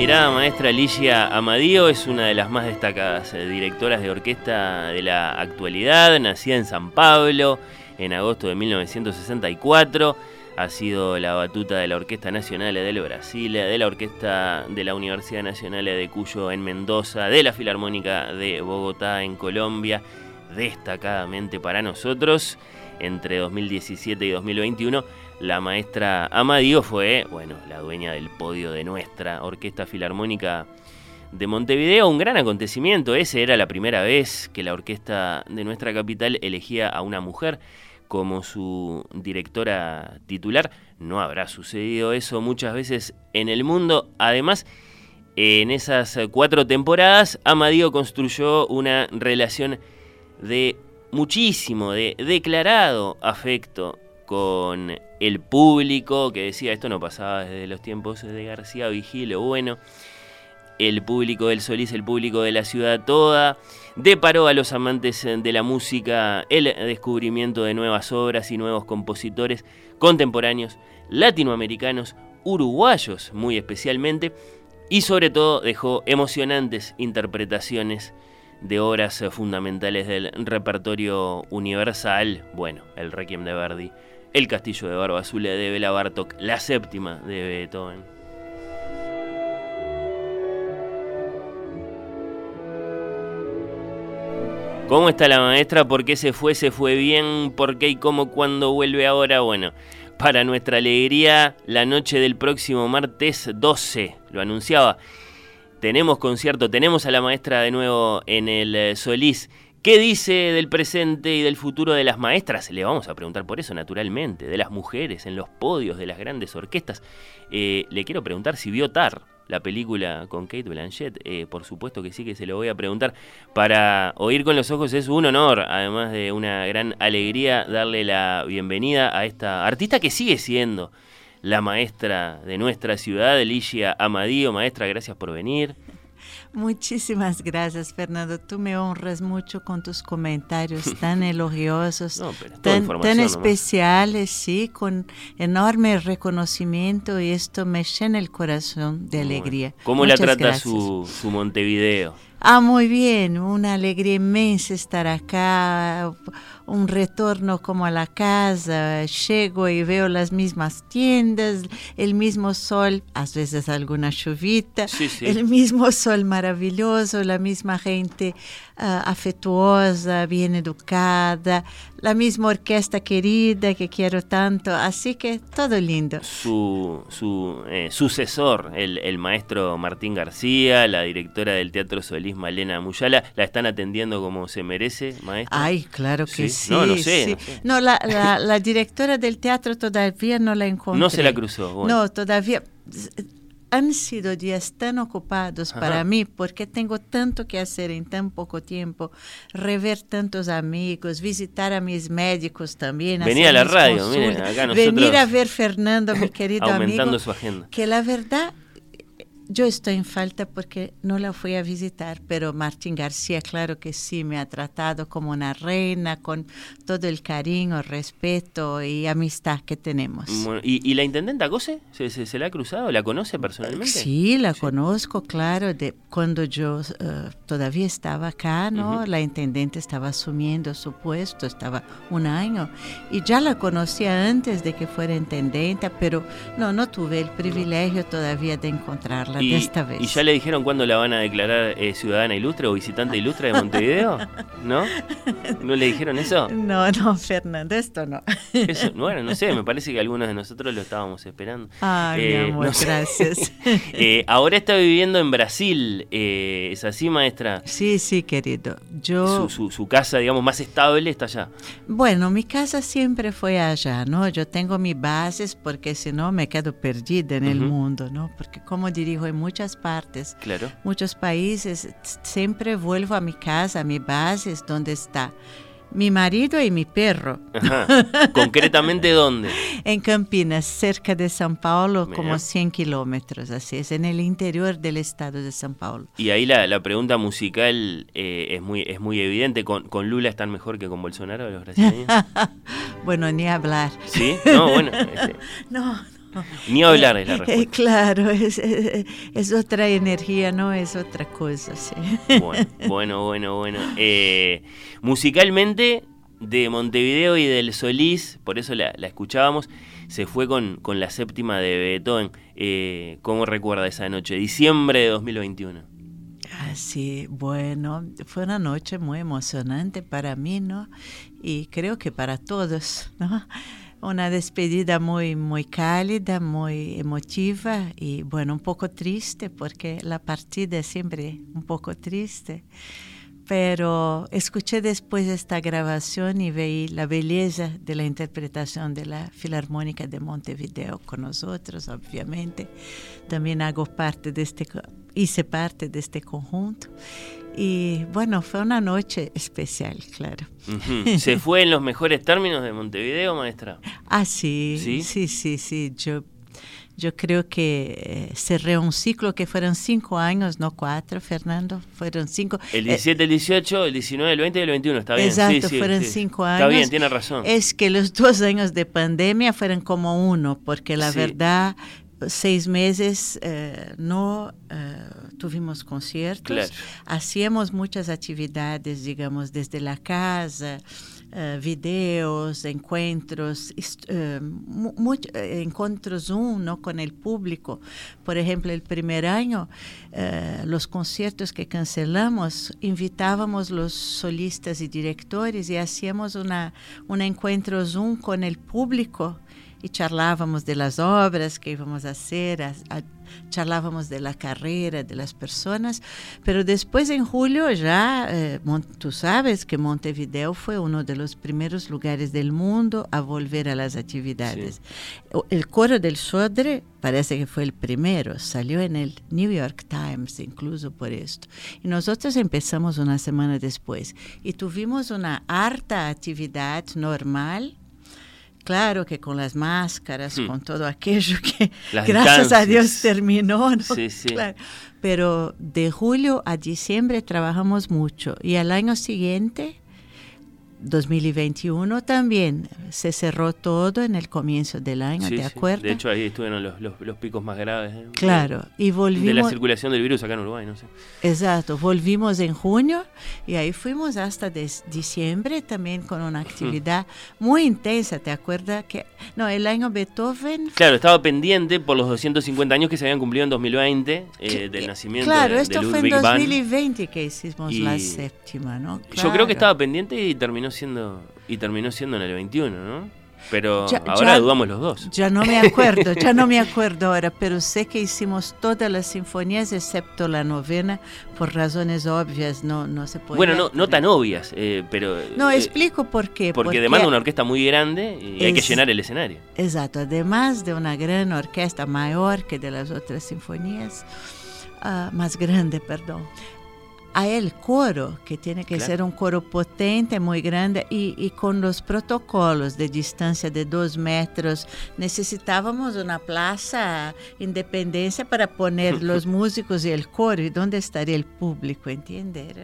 Admirada maestra Ligia Amadío es una de las más destacadas eh, directoras de orquesta de la actualidad, nacida en San Pablo en agosto de 1964. Ha sido la batuta de la Orquesta Nacional del Brasil, de la Orquesta de la Universidad Nacional de Cuyo en Mendoza, de la Filarmónica de Bogotá en Colombia, destacadamente para nosotros entre 2017 y 2021 la maestra Amadío fue, bueno, la dueña del podio de nuestra Orquesta Filarmónica de Montevideo. Un gran acontecimiento. Ese era la primera vez que la orquesta de nuestra capital elegía a una mujer como su directora titular. No habrá sucedido eso muchas veces en el mundo. Además, en esas cuatro temporadas, Amadío construyó una relación de muchísimo, de declarado afecto con el público, que decía esto no pasaba desde los tiempos de García Vigilo, bueno, el público del Solís, el público de la ciudad toda, deparó a los amantes de la música el descubrimiento de nuevas obras y nuevos compositores contemporáneos, latinoamericanos, uruguayos muy especialmente, y sobre todo dejó emocionantes interpretaciones de obras fundamentales del repertorio universal, bueno, el Requiem de Verdi, el Castillo de Barba Azul de Bela Bartok, la séptima de Beethoven. ¿Cómo está la maestra? ¿Por qué se fue? ¿Se fue bien? ¿Por qué y cómo? ¿Cuándo vuelve ahora? Bueno, para nuestra alegría, la noche del próximo martes 12, lo anunciaba. Tenemos concierto, tenemos a la maestra de nuevo en el eh, Solís ¿Qué dice del presente y del futuro de las maestras? Le vamos a preguntar por eso, naturalmente, de las mujeres en los podios de las grandes orquestas. Eh, le quiero preguntar si vio Tar, la película con Kate Blanchett. Eh, por supuesto que sí, que se lo voy a preguntar. Para oír con los ojos es un honor, además de una gran alegría, darle la bienvenida a esta artista que sigue siendo la maestra de nuestra ciudad, Ligia Amadío. Maestra, gracias por venir. Muchísimas gracias, Fernando. Tú me honras mucho con tus comentarios tan elogiosos, tan, especiales, sí, con enorme reconocimiento y esto me llena el corazón de alegría. ¿Cómo la trata su, su, Montevideo? Ah, muy bien, una alegría inmensa estar acá, un retorno como a la casa, llego y veo las mismas tiendas, el mismo sol, a veces alguna chuvita, el mismo sol maravilloso, la misma gente uh, afetuosa, bien educada, la misma orquesta querida que quiero tanto, así que todo lindo. Su, su eh, sucesor, el, el, maestro Martín García, la directora del Teatro Solís, Malena Muyala, ¿la están atendiendo como se merece, maestro? Ay, claro que sí no, no sé. No, la, la, directora del teatro todavía no la encontré. No se la cruzó. No, todavía han sido días tan ocupados para mí porque tengo tanto que hacer en tan poco tiempo, rever tantos amigos, visitar a mis médicos también. Venir a la radio, miren, acá nosotros Venir a ver Fernando, mi querido aumentando su agenda. Que la verdad yo estoy en falta porque no la fui a visitar, pero Martín García, claro que sí, me ha tratado como una reina, con todo el cariño, respeto y amistad que tenemos. ¿y, la intendenta Cose? ¿Se, se, la ha cruzado? ¿La conoce personalmente? Sí, la conozco, claro. De, cuando yo eh, todavía estaba acá, ¿no? La intendente estaba asumiendo su puesto, estaba un año. Y ya la conocía antes de que fuera intendente, pero no, no tuve el privilegio todavía de encontrarla y, esta vez. ¿Y ya le dijeron cuándo la van a declarar eh, ciudadana ilustre o visitante ilustre de Montevideo? ¿No? ¿No le dijeron eso? No, no, Fernando, esto no. bueno, no sé, me parece que algunos de nosotros lo estábamos esperando. Ay, mi eh, amor, gracias. Eh, ahora está viviendo en Brasil, ¿es así, maestra? Sí, sí, querido. Yo... Su, su, casa, digamos, más estable está allá. Bueno, mi casa siempre fue allá, ¿no? Yo tengo mis bases porque si no me quedo perdida en el mundo, ¿no? Porque como dirijo en muchas partes, claro. muchos países, siempre vuelvo a mi casa, a mi base, es donde está mi marido y mi perro. ¿Concretamente dónde? en Campinas, cerca de San Paulo, como 100 kilómetros, así es, en el interior del estado de San Paulo. Y ahí la, la pregunta musical eh, es, muy, es muy evidente. ¿Con, ¿Con, Lula están mejor que con Bolsonaro los brasileños? bueno, ni hablar. ¿Sí? No, bueno. Este... no, Ni hablar es la respuesta. Eh, claro, es, es, otra energía, no es otra cosa. Sí. Bueno, bueno, bueno. Eh, musicalmente, de Montevideo y del Solís, por eso la, escuchábamos, se fue con, con, la séptima de Beethoven. Eh, ¿Cómo recuerda esa noche? Diciembre de 2021. Ah, sí, bueno, fue una noche muy emocionante para mí, ¿no? Y creo que para todos, ¿no? Una despedida muy, muy cálida, muy emotiva y bueno, un poco triste porque la partida es siempre un poco triste. Pero escuché después esta grabación y veí la belleza de la interpretación de la Filarmónica de Montevideo con nosotros, obviamente. También hago parte de este, hice parte de este conjunto. Y bueno, fue una noche especial, claro. ¿Se fue en los mejores términos de Montevideo, maestra? Ah, sí, sí, sí, sí, sí. Yo, yo creo que eh, cerré un ciclo que fueron cinco años, no cuatro, Fernando, fueron cinco. El 17, el 18, el 19, el 20 y el 21, está bien. Exacto, fueron cinco años. Está bien, tiene razón. Es que los dos años de pandemia fueron como uno, porque la verdad seis meses eh, no eh, tuvimos conciertos, hacíamos muchas actividades, digamos, desde la casa, uh, videos, encuentros, encuentros Zoom ¿no? con el público. Por ejemplo, el primer año, los conciertos que cancelamos, invitábamos los solistas y directores y hacíamos una, un encuentro Zoom con el público y charlábamos de las obras que íbamos a hacer, charlábamos de la carrera de las personas, pero después en julio ya, eh, tú sabes que Montevideo fue uno de los primeros lugares del mundo a volver a las actividades. El coro del Sodre parece que fue el primero, salió en el New York Times incluso por esto. Y nosotros empezamos una semana después y tuvimos una harta actividad normal Claro que con las máscaras, hmm. con todo aquello que gracias a Dios terminó. Sí, sí. Pero de julio a diciembre trabajamos mucho y al año siguiente 2021 también se cerró todo en el comienzo del año, Sí, ¿te sí. acuerdas? De hecho, ahí estuvieron los, los- los picos más graves. ¿eh? claro, y De, de la volvimos, circulación del virus acá en Uruguay, no sé. exacto, volvimos en junio y ahí fuimos hasta diciembre también con una actividad muy intensa, ¿te acuerdas? que No, el año Beethoven Claro, estaba pendiente por los 250 años que se habían cumplido en 2020 eh, del nacimiento Claro, de, esto de fue en Ludwig van. 2020 que hicimos la Y- séptima, ¿no? Yo creo Claro. que estaba pendiente y terminó siendo y terminó siendo en el 21, ¿no? Pero Ya- ahora ya- dudamos los dos. Ya no me acuerdo, ya no me acuerdo ahora, pero sé que hicimos todas las sinfonías excepto la novena, por razones obvias, no, no se puede. Bueno, no, no tan obvias, eh, pero... No, eh, explico por qué. Porque demanda una orquesta muy grande y hay que Es- llenar el escenario. Exacto, además de una gran orquesta mayor que de las otras sinfonías, ah, más grande, perdón. Hay el coro, que tiene que Claro. ser un coro potente, muy grande, y, y con los protocolos de distancia de dos metros. Necesitábamos una plaza Independencia para poner los músicos y el coro. ¿Y dónde estaría el público? ¿Entiendes?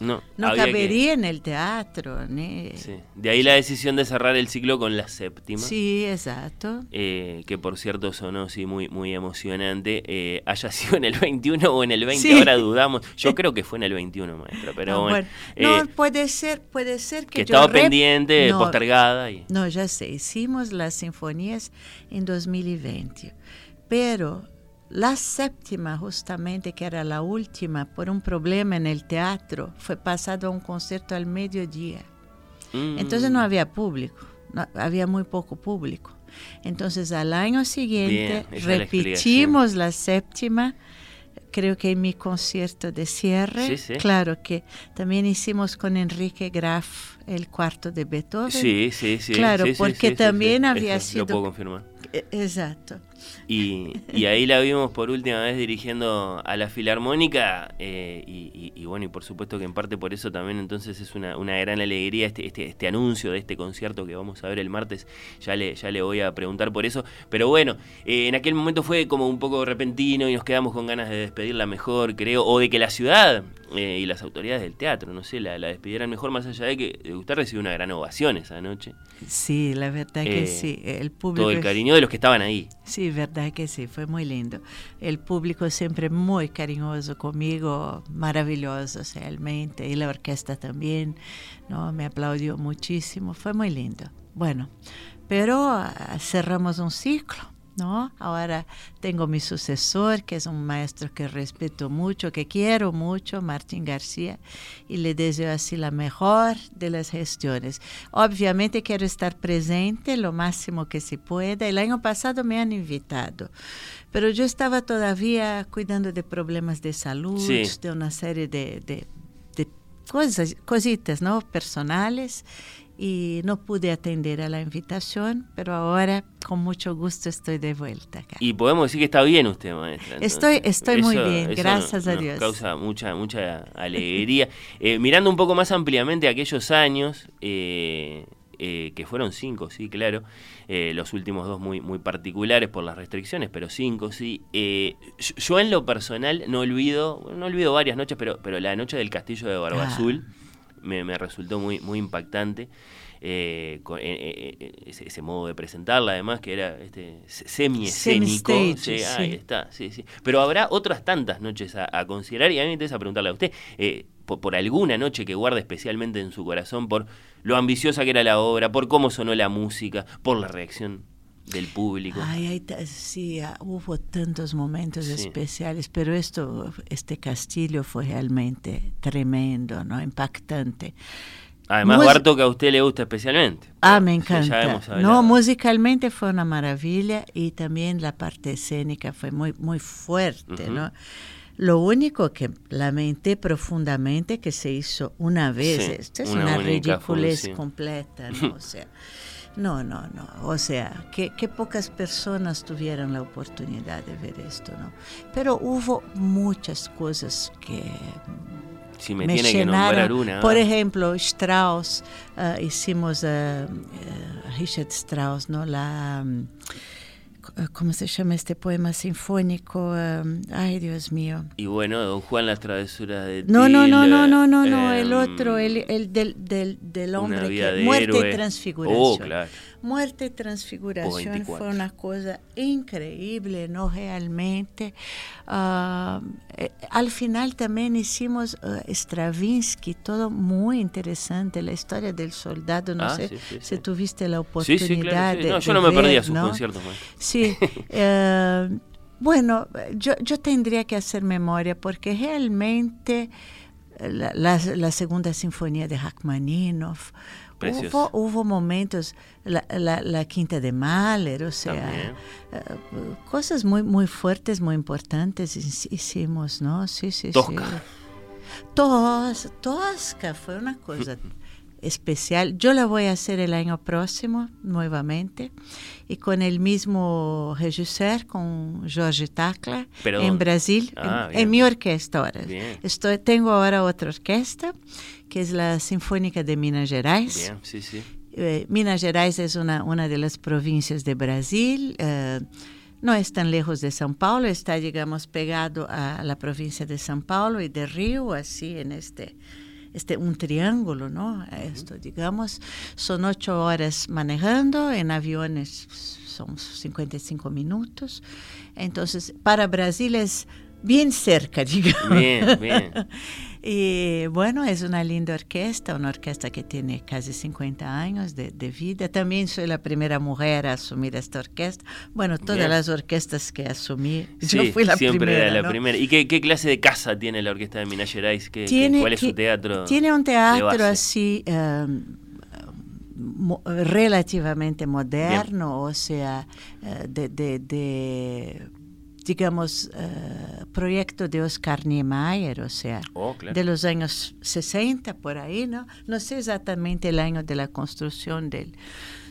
No, No que- cabería en el teatro. ni- sí. De ahí la decisión de cerrar el ciclo con la séptima. Sí, exacto. eh, que por cierto sonó sí, muy, muy emocionante. eh, haya sido en el 21 o en el 20, Sí. ahora dudamos. Yo creo que fue en el 21, maestro, pero bueno. bueno. eh, no, puede ser, puede ser que, que yo estaba rep- pendiente, No, postergada. Y... No, ya sé, hicimos las sinfonías en 2020, pero la séptima, justamente, que era la última, por un problema en el teatro, fue pasado a un concierto al mediodía. Mm. Entonces no había público, no- había muy poco público. Entonces al año siguiente Bien, la repetimos la séptima, creo que en mi concierto de cierre, Sí, sí. claro que también hicimos con Enrique Graf el cuarto de Beethoven. Sí, sí, sí. Claro, sí, porque también había Eso sido- Lo puedo confirmar. E- Exacto. Y, y ahí la vimos por última vez dirigiendo a la Filarmónica eh, y, y- y bueno, y por supuesto que en parte por eso también entonces es una, una gran alegría este, este, este anuncio de este concierto que vamos a ver el martes, ya le, ya le voy a preguntar por eso, pero bueno, eh, en aquel momento fue como un poco repentino y nos quedamos con ganas de despedirla mejor, creo, o de que la ciudad eh, y las autoridades del teatro, no sé, la, la despidieran mejor, más allá de que usted recibió una gran ovación esa noche, Sí, la verdad que Eh, sí. El público. todo el cariño de los que estaban ahí. Sí, verdad que sí, fue muy lindo. El público siempre muy cariñoso conmigo, maravilloso realmente, y la orquesta también, ¿no? Me aplaudió muchísimo, fue muy lindo. Bueno, pero ah, cerramos un ciclo, ¿no? Ahora tengo mi sucesor, que es un maestro que respeto mucho, que quiero mucho, Martín García, y le deseo así la mejor de las gestiones. Obviamente quiero estar presente lo máximo que se pueda. El año pasado me han invitado, pero yo estaba todavía cuidando de problemas de salud, Sí. de una serie de, de- de cosas, cositas, ¿no? Personales y no pude atender a la invitación, pero ahora con mucho gusto estoy de vuelta acá. Y podemos decir que está bien usted, maestra. Estoy- estoy muy bien, gracias a nos Dios. Causa mucha, mucha alegría. Eh, mirando un poco más ampliamente aquellos años, eh, eh, que fueron cinco, sí, claro. eh, los últimos dos muy, muy particulares por las restricciones, pero cinco, sí. Eh, yo- yo en lo personal no olvido, no olvido varias noches, pero, pero la noche del castillo de Barba Ah. Azul me, me resultó muy, muy impactante. eh, con, eh, eh, eh, ese, ese modo de presentarla, además, que era este, se- semi-escénico. Sí, ahí sí. está, sí, sí. Pero habrá otras tantas noches a, a considerar y a mí me interesa preguntarle a usted, eh, por, por alguna noche que guarde especialmente en su corazón, por lo ambiciosa que era la obra, por cómo sonó la música, por la reacción del público. Ay, sí, ah, hubo tantos momentos Sí. especiales, pero esto, este castillo fue realmente tremendo, ¿no? Impactante. Además, Mus- Barto que a usted le gusta especialmente. Ah, me Ya encanta. hemos No, musicalmente fue una maravilla y también la parte escénica fue muy, muy fuerte, Ujú. ¿no? Lo único que lamenté profundamente que se hizo una vez, Sí, esto es una una, ridiculez completa, ¿no? O sea, no, no, no. O sea, que, que pocas personas tuvieron la oportunidad de ver esto, ¿no? Pero hubo muchas cosas que Si me, me tiene que nombrar llenaron. una. Por ejemplo, Strauss, ah, hicimos a Richard Strauss, ¿no? La, mm, ¿cómo se llama este poema sinfónico? Um, ay, Dios mío. Y bueno, Don Juan, las travesuras de No, no, no, no, no, no, no, el otro, el, el del, del, del hombre que... Muerte y transfiguración. Oh, claro. Muerte y transfiguración fue una cosa increíble, ¿no? Realmente. Uh, eh, al final también hicimos uh, Stravinsky, todo muy interesante, la historia del soldado, no Ah, sí, sí, sí. tuviste la Sí, oportunidad sí, claro. sí. No, yo no me perdía ver, sus ¿no? conciertos. man. Sí, eh, bueno, yo, yo tendría que hacer memoria porque realmente la, la- la segunda sinfonía de Rachmaninoff, Hubo, hubo momentos, la, la- la quinta de Mahler, o sea, eh, cosas muy, muy fuertes, muy importantes hic- hicimos, ¿no? Sí, sí, Tosca. sí. Tos, Tosca fue una cosa especial. Yo la voy a hacer el año próximo nuevamente y con el mismo regisseur, con Jorge Tacla, en. Brasil, Ah, en, en mi orquesta ahora. Bien. Estoy, tengo ahora otra orquesta, que es la Sinfónica de Minas Gerais. Bien, sí, sí. Eh, Minas Gerais es una, una de las provincias de Brasil. eh, no es tan lejos de São Paulo, está, digamos, pegado a la provincia de São Paulo y de Río, así en este, este un triángulo, ¿no? Esto, digamos, son ocho horas manejando, en aviones son 55 minutos. Entonces, para Brasil es bien cerca, digamos. Bien, bien. Y bueno, es una linda orquesta, una orquesta que tiene casi 50 años de, de vida. También soy la primera mujer a asumir esta orquesta. Bueno, todas Bien. las orquestas que asumí, Sí, yo fui la siempre primera. era la ¿no? primera. ¿Y qué, qué clase de casa tiene la orquesta de Minas Gerais? ¿Qué- Tiene- ¿Cuál es su teatro? Tiene un teatro así um, mo- relativamente moderno, o sea, eh, de, de- de, digamos, eh, proyecto de Oscar Niemeyer, o sea, Oh, claro. de los años 60 por ahí, ¿no? No sé exactamente el año de la construcción del,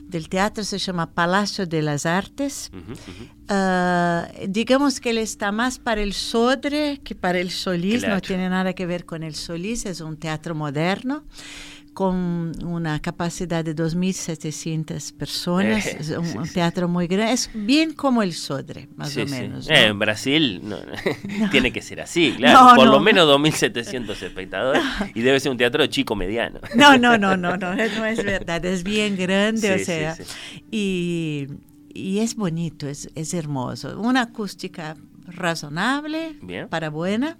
del teatro, se llama Palacio de las Artes. Ujú, ujú. Ah, digamos que él está más para el Sodre que para el Solís, Claro. no tiene nada que ver con el Solís, es un teatro moderno con una capacidad de 2.700 personas, Eh, es un, sí, un sí, teatro muy grande, es bien como el Sodre, más Sí, o sí. menos. Eh, ¿no? en Brasil no, no, tiene que ser así, claro. No, Por no. lo menos 2.700 espectadores y debe ser un teatro chico mediano. No, no, no, no, no, no es verdad, es bien grande, Sí, o sí, sea, sí. Y, y es bonito, es, es hermoso, una acústica razonable, Bien. para buena,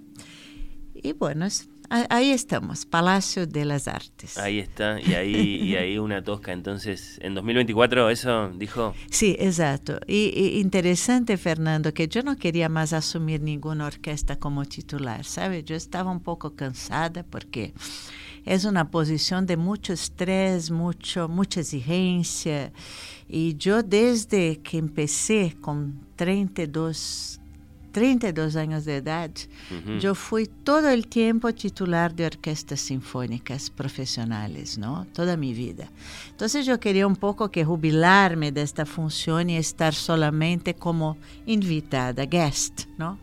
y bueno, es- ahí estamos, Palacio de las Artes. Ahí está, y ahí, y ahí una tosca. Entonces, en 2024, eso dijo. Sí, exacto. Y, y interesante, Fernando, que yo no quería más asumir ninguna orquesta como titular, ¿sabe? Yo estaba un poco cansada porque es una posición de mucho estrés, mucho, mucha exigencia. Y yo desde que empecé con 32, 32 años de edad, Ujú. yo fui todo el tiempo titular de orquestas sinfónicas profesionales, ¿no? Toda mi vida. Entonces yo quería un poco que jubilarme de esta función y estar solamente como invitada, guest, ¿no?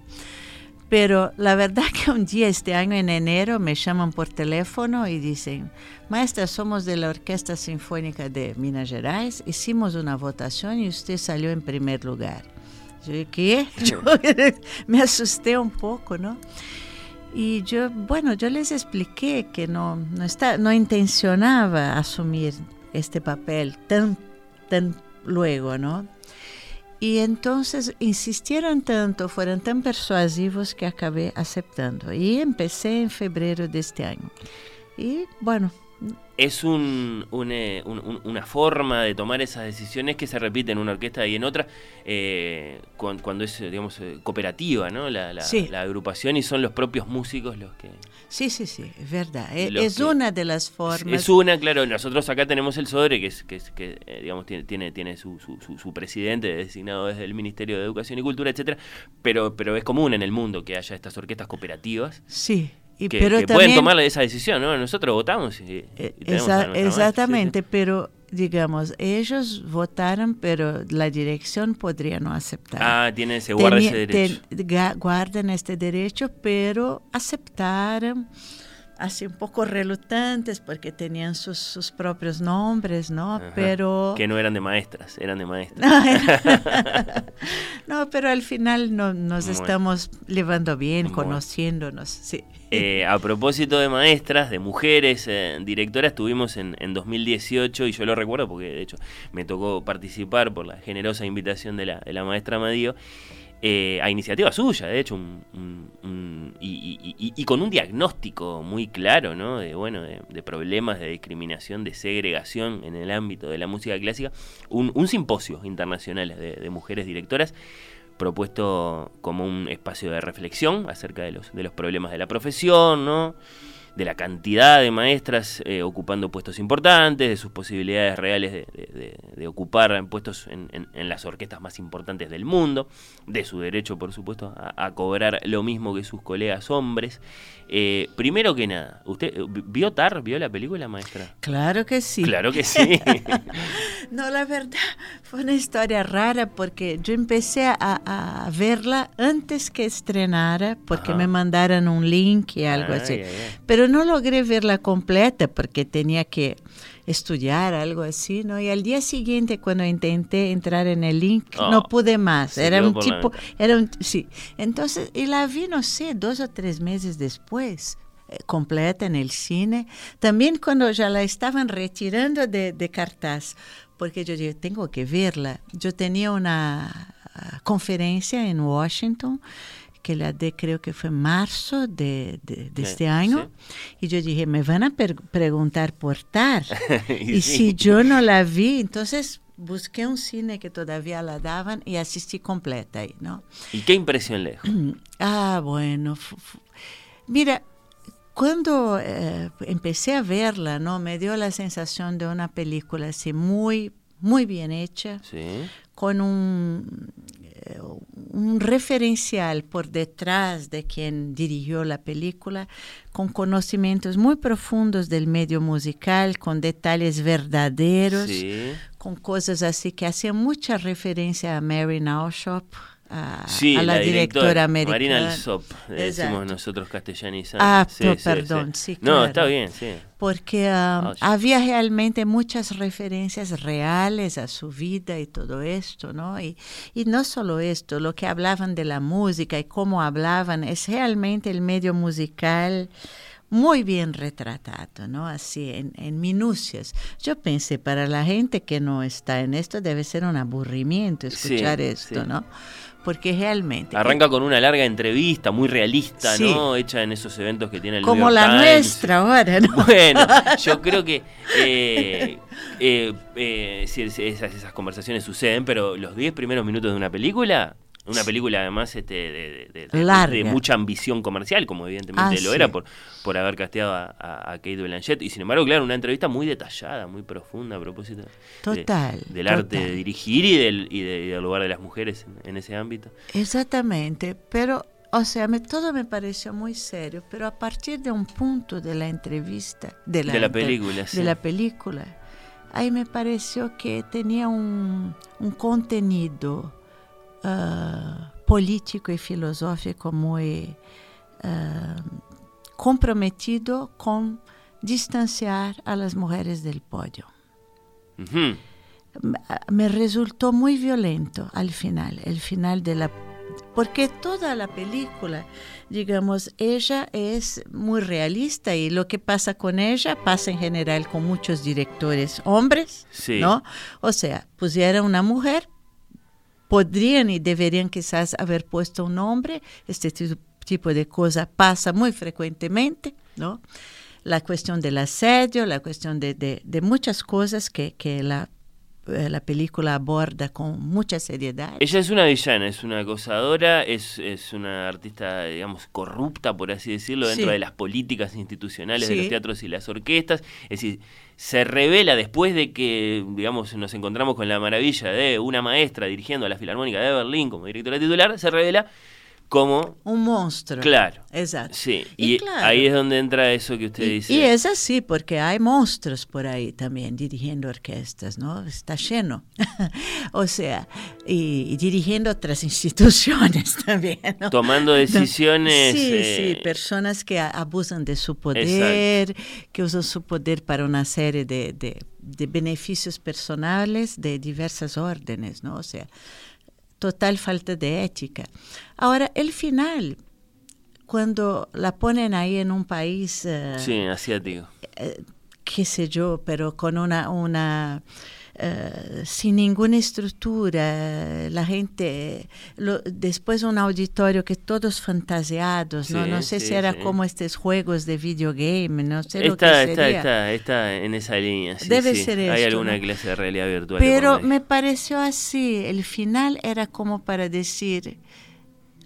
Pero la verdad que un día este año en enero me llaman por teléfono y dicen, maestra, somos de la Orquesta Sinfónica de Minas Gerais, hicimos una votación y usted salió en primer lugar. Yo, ¿qué? Yo me asusté un poco, ¿no? Y yo, bueno, yo les expliqué que no, no, está, no intencionaba asumir este papel tan, tan luego, ¿no? Y entonces insistieron tanto, fueron tan persuasivos que acabé aceptando. Y empecé en febrero de este año. Y bueno, Es un, un, eh, un- un- una forma de tomar esas decisiones que se repite en una orquesta y en otra eh, cuan- cuando, es, digamos, eh, cooperativa, ¿no? La, la- Sí. la agrupación y son los propios músicos los que... sí, sí, sí, es verdad. Es que- una de las formas. Es una, claro, nosotros acá tenemos el SODRE, que, es, que, es- que, digamos, tiene, tiene, tiene su, su, su- su presidente designado desde el Ministerio de Educación y Cultura, etcétera, pero, pero es común en el mundo que haya estas orquestas cooperativas Sí, y, que, pero que también... pueden tomar esa decisión, ¿no? Nosotros votamos y, y Eh, tenemos exa- a nuestra maestra, exactamente, sí, sí. pero digamos, ellos votaron, pero la dirección podría no aceptar. Ah, tiene, se guarda Tenía- ese derecho. te- ga- guardan este derecho, pero aceptaron así un poco reluctantes porque tenían sus, sus propios nombres, ¿no? Pero... Que no eran de maestras, eran de maestras. no, pero al final no, nos estamos llevando bien, conociéndonos, sí. Eh, a propósito de maestras, de mujeres eh, directoras, tuvimos en, en, 2018, y yo lo recuerdo porque de hecho me tocó participar por la generosa invitación de la, de la maestra Madío, eh, a iniciativa suya, de hecho, y, con un diagnóstico muy claro, ¿no? De, bueno, de, problemas de discriminación, de segregación en el ámbito de la música clásica, un, simposio internacional de, mujeres directoras propuesto como un espacio de reflexión acerca de los, de los problemas de la profesión, ¿no? De la cantidad de maestras eh, ocupando puestos importantes, de sus posibilidades reales de, ocupar puestos en, las orquestas más importantes del mundo, de su derecho, por supuesto, a, cobrar lo mismo que sus colegas hombres. Eh, primero que nada, ¿usted vio TAR? ¿Vio la película, maestra? Claro que sí. Claro que sí. no, la verdad, fue una historia rara porque yo empecé a, verla antes que estrenara, porque me mandaron un link y algo así. Pero no logré verla completa porque tenía que estudiar algo así, ¿no? Y al día siguiente cuando intenté entrar en el link no oh, pude más. Era un tipo, era un, sí. Entonces, y la vi, no sé, dos o tres meses después eh, completa en el cine, también cuando ya la estaban retirando de, de cartaz, porque yo dije, tengo que verla. Yo tenía una ah, conferencia en Washington que la de creo que fue marzo de, de, este año. Y yo dije, me van a preguntar por TAR. y, si yo no la vi, entonces busqué un cine que todavía la daban y asistí completa ahí, ¿no? ¿Y qué impresión le dejó? Ah, bueno. Mira, cuando eh, empecé a verla, ¿no? Me dio la sensación de una película así muy, muy bien hecha, con un un referencial por detrás de quien dirigió la película, con conocimientos muy profundos del medio musical, con detalles verdaderos, con cosas así que hacían mucha referencia a Mary Naushop, a, la, directora, americana. Marina Alsop, decimos nosotros castellanizando. Ah, perdón, sí. No, está bien, sí. Porque um, había realmente muchas referencias reales a su vida y todo esto, ¿no? Y, y no solo esto, lo que hablaban de la música y cómo hablaban, es realmente el medio musical muy bien retratado, ¿no? Así, en, en, minucias. Yo pensé, para la gente que no está en esto, debe ser un aburrimiento escuchar esto, ¿no? Porque realmente... Arranca con una larga entrevista muy realista, ¿no? Hecha en esos eventos que tiene el Como la nuestra ahora, ¿no? Bueno, yo creo que eh, eh, eh esas, esas conversaciones suceden, pero los 10 primeros minutos de una película una película además este, de, de, mucha ambición comercial, como evidentemente ah, lo era por, por haber casteado a, a, Kate Blanchett. Y sin embargo, claro, una entrevista muy detallada, muy profunda a propósito total, del arte de dirigir y del, y, del lugar de las mujeres en, ese ámbito. Exactamente, pero o sea, me, todo me pareció muy serio, pero a partir de un punto de la entrevista, de la, película, de la película, ahí me pareció que tenía un, un contenido uh, político e filosófico muy uh, comprometido con distanciar a las mujeres del podio. Uh -huh. Me resultó muy violento al final, el final de la... Porque toda la película, digamos, ella es muy realista y lo que pasa con ella pasa en general con muchos directores hombres, sí. ¿no? O sea, pusiera una mujer podrían y deberían quizás haber puesto un nombre. Este tipo de cosa pasa muy frecuentemente, ¿no? La cuestión del asedio, la cuestión de, de, muchas cosas que, que la eh, la película aborda con mucha seriedad. Ella es una villana, es una acosadora, es, es una artista, digamos, corrupta, por así decirlo, dentro de las políticas institucionales de los teatros y las orquestas. Es decir, se revela después de que, digamos, nos encontramos con la maravilla de una maestra dirigiendo a la Filarmónica de Berlín como directora titular, se revela como un monstruo. Claro. Exacto. Sí, y, ahí es donde entra eso que usted dice. Y es así, porque hay monstruos por ahí también dirigiendo orquestas, ¿no? Está lleno. o sea, y, dirigiendo otras instituciones también. ¿no? Tomando decisiones. Sí, sí, eh, personas que abusan de su poder, que usan su poder para una serie de, de beneficios personales de diversas órdenes, ¿no? O sea, total falta de ética. Ahora, el final, cuando la ponen ahí en un país... Uh, sí, asiático. Eh, qué sé yo, pero con una, una eh, sin ninguna estructura, la gente, lo, después un auditorio que todos fantasiados, ¿no? no sé si era como estos juegos de videogame, no sé lo que sería. Está, está en esa línea. Debe ser. Hay alguna clase de realidad virtual. Pero me pareció así, el final era como para decir,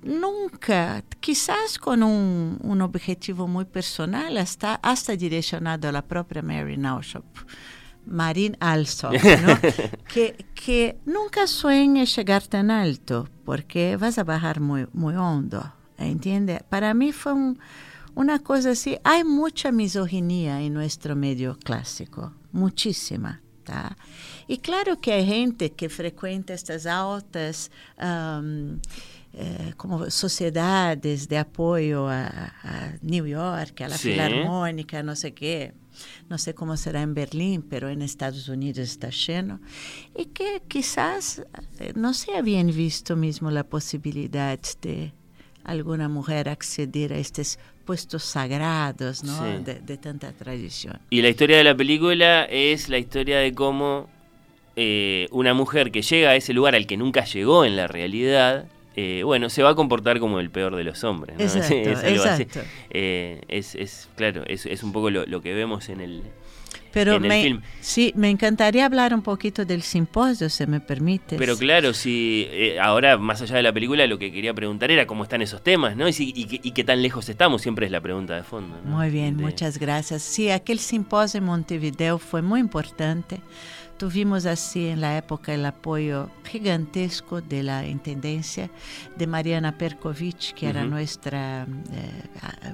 nunca, quizás con un, un objetivo muy personal, hasta, hasta direccionado a la propia Mary Naushop Marín Alsop, ¿no? que, que, nunca sueñe llegar tan alto, porque vas a bajar muy, muy hondo, ¿entiende? Para mí fue una cosa así, hay mucha misoginia en nuestro medio clásico, muchísima. ¿tá? Y claro que hay gente que frecuenta estas altas um, eh, como sociedades de apoyo a, a, New York, a la sí. Filarmónica, no sé qué no sé cómo será en Berlín, pero en Estados Unidos está lleno, y que quizás eh, no se habían visto mismo la posibilidad de alguna mujer acceder a estos puestos sagrados ¿no? Sí. de, de, tanta tradición. Y la historia de la película es la historia de cómo eh, una mujer que llega a ese lugar al que nunca llegó en la realidad eh, bueno, se va a comportar como el peor de los hombres. ¿no? Exacto, es, exacto. Eh, es, es, claro, es, es un poco lo, lo, que vemos en el, Pero en me, el film. Sí, me encantaría hablar un poquito del simposio, si me permite. Pero claro, si eh, ahora, más allá de la película, lo que quería preguntar era cómo están esos temas, ¿no? Y, si, y, y qué tan lejos estamos, siempre es la pregunta de fondo. ¿no? Muy bien, de... muchas gracias. Sí, aquel simposio en Montevideo fue muy importante. Tuvimos así en la época el apoyo gigantesco de la Intendencia de Mariana Perkovic, que uh -huh. era nuestra eh,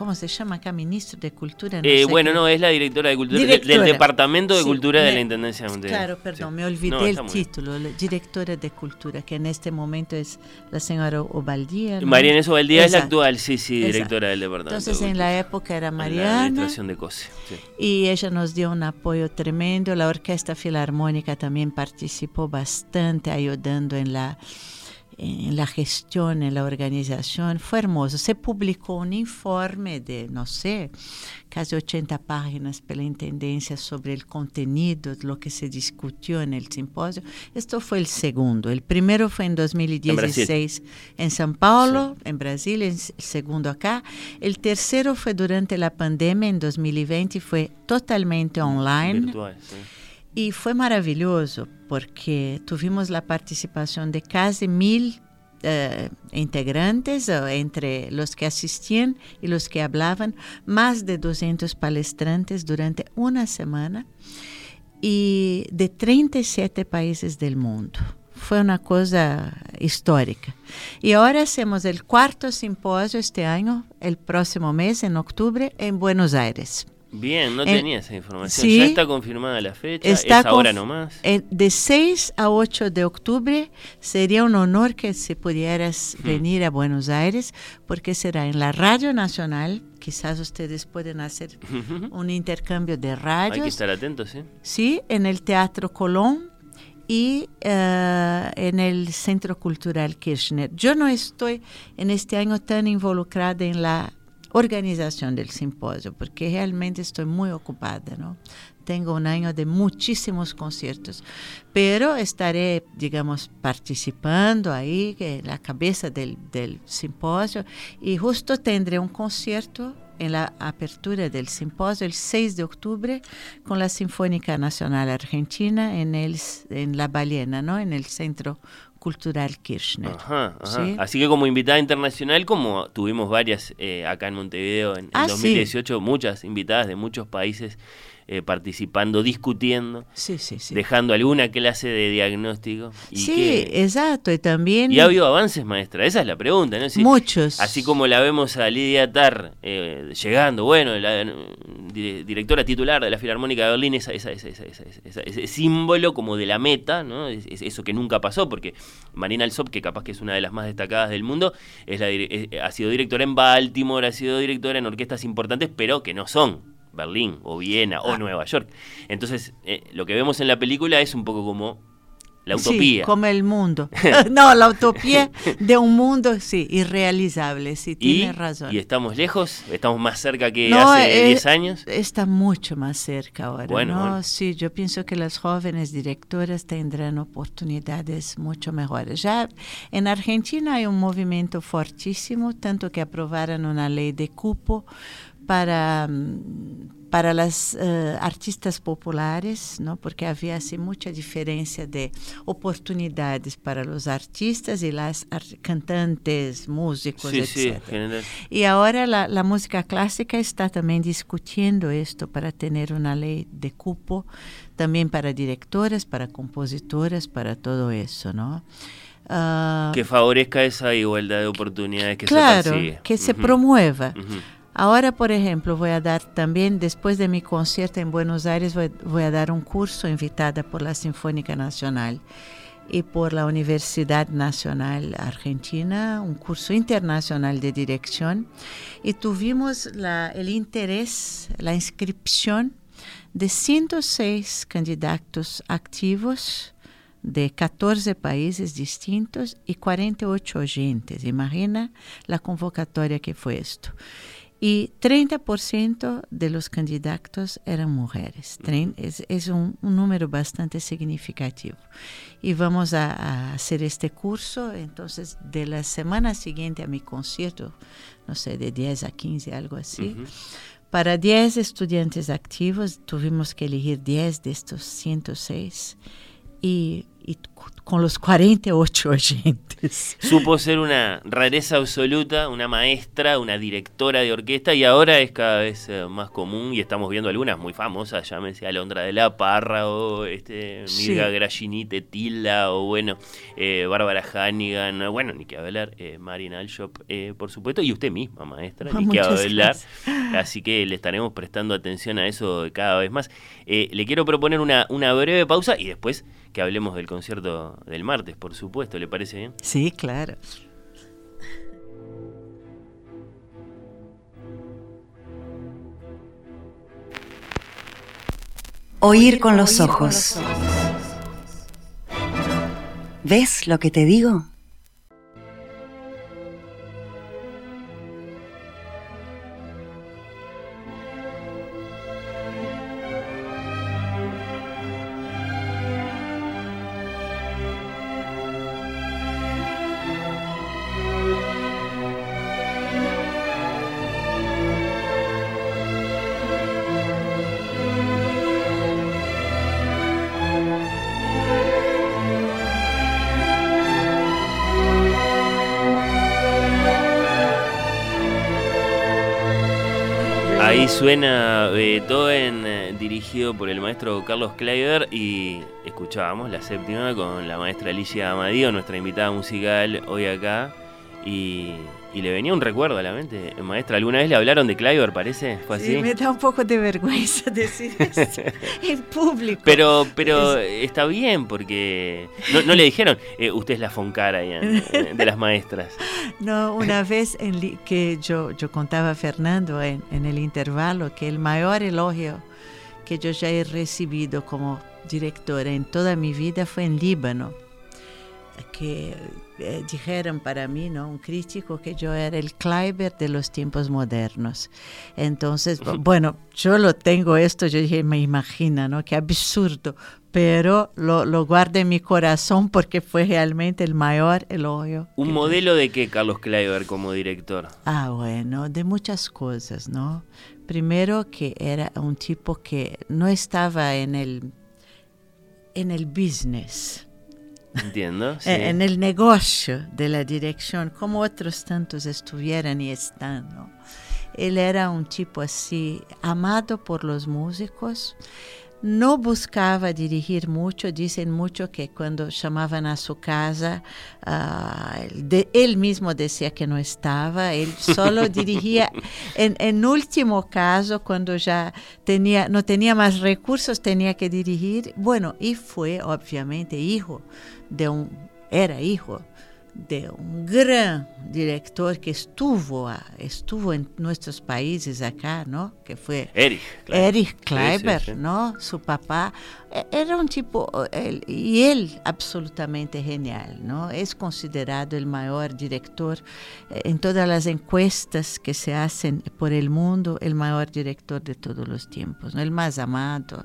¿cómo se llama acá? Ministro de Cultura. No eh, bueno, qué. no, es la directora de Cultura, directora. del Departamento de sí, Cultura me, de la Intendencia de Montevideo. Claro, perdón, sí. me olvidé no, el título, la directora de Cultura, que en este momento es la señora Obaldía. ¿no? Mariana Obaldía es la actual, sí, sí, directora Exacto. del Departamento. Entonces, en la época era Mariana. En la administración de COSE. Sí. Y ella nos dio un apoyo tremendo. La Orquesta Filarmónica también participó bastante ayudando en la en la gestión, en la organización, fue hermoso. Se publicó un informe de, no sé, casi 80 páginas pela Intendencia sobre el contenido, lo que se discutió en el simposio. Esto fue el segundo. El primero fue en 2016 en, en São Paulo, sí. en Brasil, el segundo acá. El tercero fue durante la pandemia en 2020 y fue totalmente online. Virtual, sí. Y fue maravilloso porque tuvimos la participación de casi mil uh, integrantes uh, entre los que asistían y los que hablaban, más de 200 palestrantes durante una semana y de 37 países del mundo. Fue una cosa histórica. Y ahora hacemos el cuarto simposio este año, el próximo mes, en octubre, en Buenos Aires. Bien, no tenía esa información. Sí, ya está confirmada la fecha, está es ahora nomás. Eh, de 6 a 8 de octubre sería un honor que si pudieras hmm. venir a Buenos Aires, porque será en la Radio Nacional. Quizás ustedes pueden hacer un intercambio de radios. Hay que estar atentos, ¿sí? Sí, en el Teatro Colón y uh, en el Centro Cultural Kirchner. Yo no estoy en este año tan involucrada en la organización del simposio, porque realmente estoy muy ocupada, ¿no? Tengo un año de muchísimos conciertos, pero estaré, digamos, participando ahí en la cabeza del, del simposio y justo tendré un concierto en la apertura del simposio el 6 de octubre con la Sinfónica Nacional Argentina en, el, en La Ballena, ¿no? en el Centro Cultural Kirchner. Ajá, ajá. ¿Sí? Así que como invitada internacional, como tuvimos varias eh, acá en Montevideo en, ah, en 2018, sí. muchas invitadas de muchos países eh, participando, discutiendo, Sí, sí, sí. dejando alguna clase de diagnóstico. Y sí, que- exacto. Y también y ha habido avances, maestra, esa es la pregunta, ¿no? Si- muchos. Así como la vemos a Lidia Tar eh, llegando, bueno, la eh, dire- directora titular de la Filarmónica de Berlín, esa, esa- esa- ese símbolo como de la meta, ¿no? Es- es eso que nunca pasó, porque Marina Alsop, que capaz que es una de las más destacadas del mundo, es la, es- ha sido directora en Baltimore, ha sido directora en orquestas importantes, pero que no son Berlín o Viena o Ah. Nueva York. Entonces, eh, lo que vemos en la película es un poco como la Sí, utopía. como el mundo. no, la utopía de un mundo, sí, irrealizable, sí, y, tiene razón. y estamos lejos, estamos más cerca que No, hace eh, 10 años. Está mucho más cerca ahora. Bueno, ¿no? bueno. Sí, yo pienso que las jóvenes directoras tendrán oportunidades mucho mejores. Ya en Argentina hay un movimiento fortísimo, tanto que aprobaron una ley de cupo para, mm, para las eh, artistas populares, ¿no? porque había así mucha diferencia de oportunidades para los artistas y las ar- cantantes, músicos, Sí, sí, etc. general. Y ahora la, la música clásica está también discutiendo esto para tener una ley de cupo, también para directoras, para compositoras, para todo eso, ¿no? Ah, Que favorezca esa igualdad de oportunidades que claro, se persigue. que se Ujú, promueva. ujú. Ahora, por ejemplo, voy a dar también, después de mi concierto en Buenos Aires, voy, a dar un curso invitada por la Sinfónica Nacional y por la Universidad Nacional Argentina, un curso internacional de dirección. Y tuvimos la- el interés, la inscripción de 106 candidatos activos de 14 países distintos y 48 oyentes. Imagina la convocatoria que fue esto. Y 30% de los candidatos eran mujeres. Es, es un, un número bastante significativo. Y vamos a, a hacer este curso, entonces, de la semana siguiente a mi concierto, no sé, de 10 a 15, algo así. Ujú. Para 10 estudiantes activos tuvimos que elegir 10 de estos 106 y, y con los 48 oyentes. Supo ser una rareza absoluta, una maestra, una directora de orquesta y ahora es cada vez eh, más común y estamos viendo algunas muy famosas, llámese Alondra de la Parra o este, Sí. Mirga Grachinite Tila o bueno, eh, Bárbara Hannigan, bueno, ni que hablar, eh, Marina Alshop, eh, por supuesto, y usted misma, maestra, ni que hablar. gracias. Así que le estaremos prestando atención a eso cada vez más. Eh, le quiero proponer una, una breve pausa y después que hablemos del concierto del martes, por supuesto, ¿le parece bien? Sí, claro. Oír con los ojos. ¿Ves lo que te digo? Suena Beethoven eh, dirigido por el maestro Carlos Kleiber y escuchábamos la séptima con la maestra Alicia Amadío, nuestra invitada musical hoy acá. Y, y le venía un recuerdo a la mente, maestra, ¿alguna vez le hablaron de Kleiber, parece? ¿Fue así? Sí, me da un poco de vergüenza decir esto en público. Pero, pero está bien porque no, no le dijeron, eh, usted es la Foncara eh, de las maestras. No, una vez en que yo, yo contaba a Fernando en, en el intervalo que el mayor elogio que yo ya he recibido como directora en toda mi vida fue en Líbano. Que eh, dijeron para mí, ¿no? Un crítico que yo era el Kleiber de los tiempos modernos. Entonces, bu- bueno, yo lo tengo esto, yo dije, me imagina, ¿no? Qué absurdo. Pero lo, lo guardo en mi corazón porque fue realmente el mayor elogio. ¿Un modelo de qué, Carlos Kleiber, como director? Ah, bueno, de muchas cosas, ¿no? Primero que era un tipo que no estaba en el, en el business, Entiendo. sí. eh, en el negocio de la dirección, como otros tantos estuvieran y están, ¿no? Él era un tipo así, amado por los músicos. No buscaba dirigir mucho, dicen mucho que cuando llamaban a su casa, uh, de, él mismo decía que no estaba, él solo dirigía, en, en, último caso, cuando ya tenía, no tenía más recursos, tenía que dirigir, bueno, y fue obviamente hijo de un, era hijo de un gran director que estuvo, estuvo en nuestros países acá, ¿no? Que fue Erich Kleiber, Erich Kleiber sí, sí, sí. ¿no? Su papá e, era un tipo, él, y él absolutamente genial, ¿no? Es considerado el mayor director eh, en todas las encuestas que se hacen por el mundo, el mayor director de todos los tiempos, ¿no? El más amado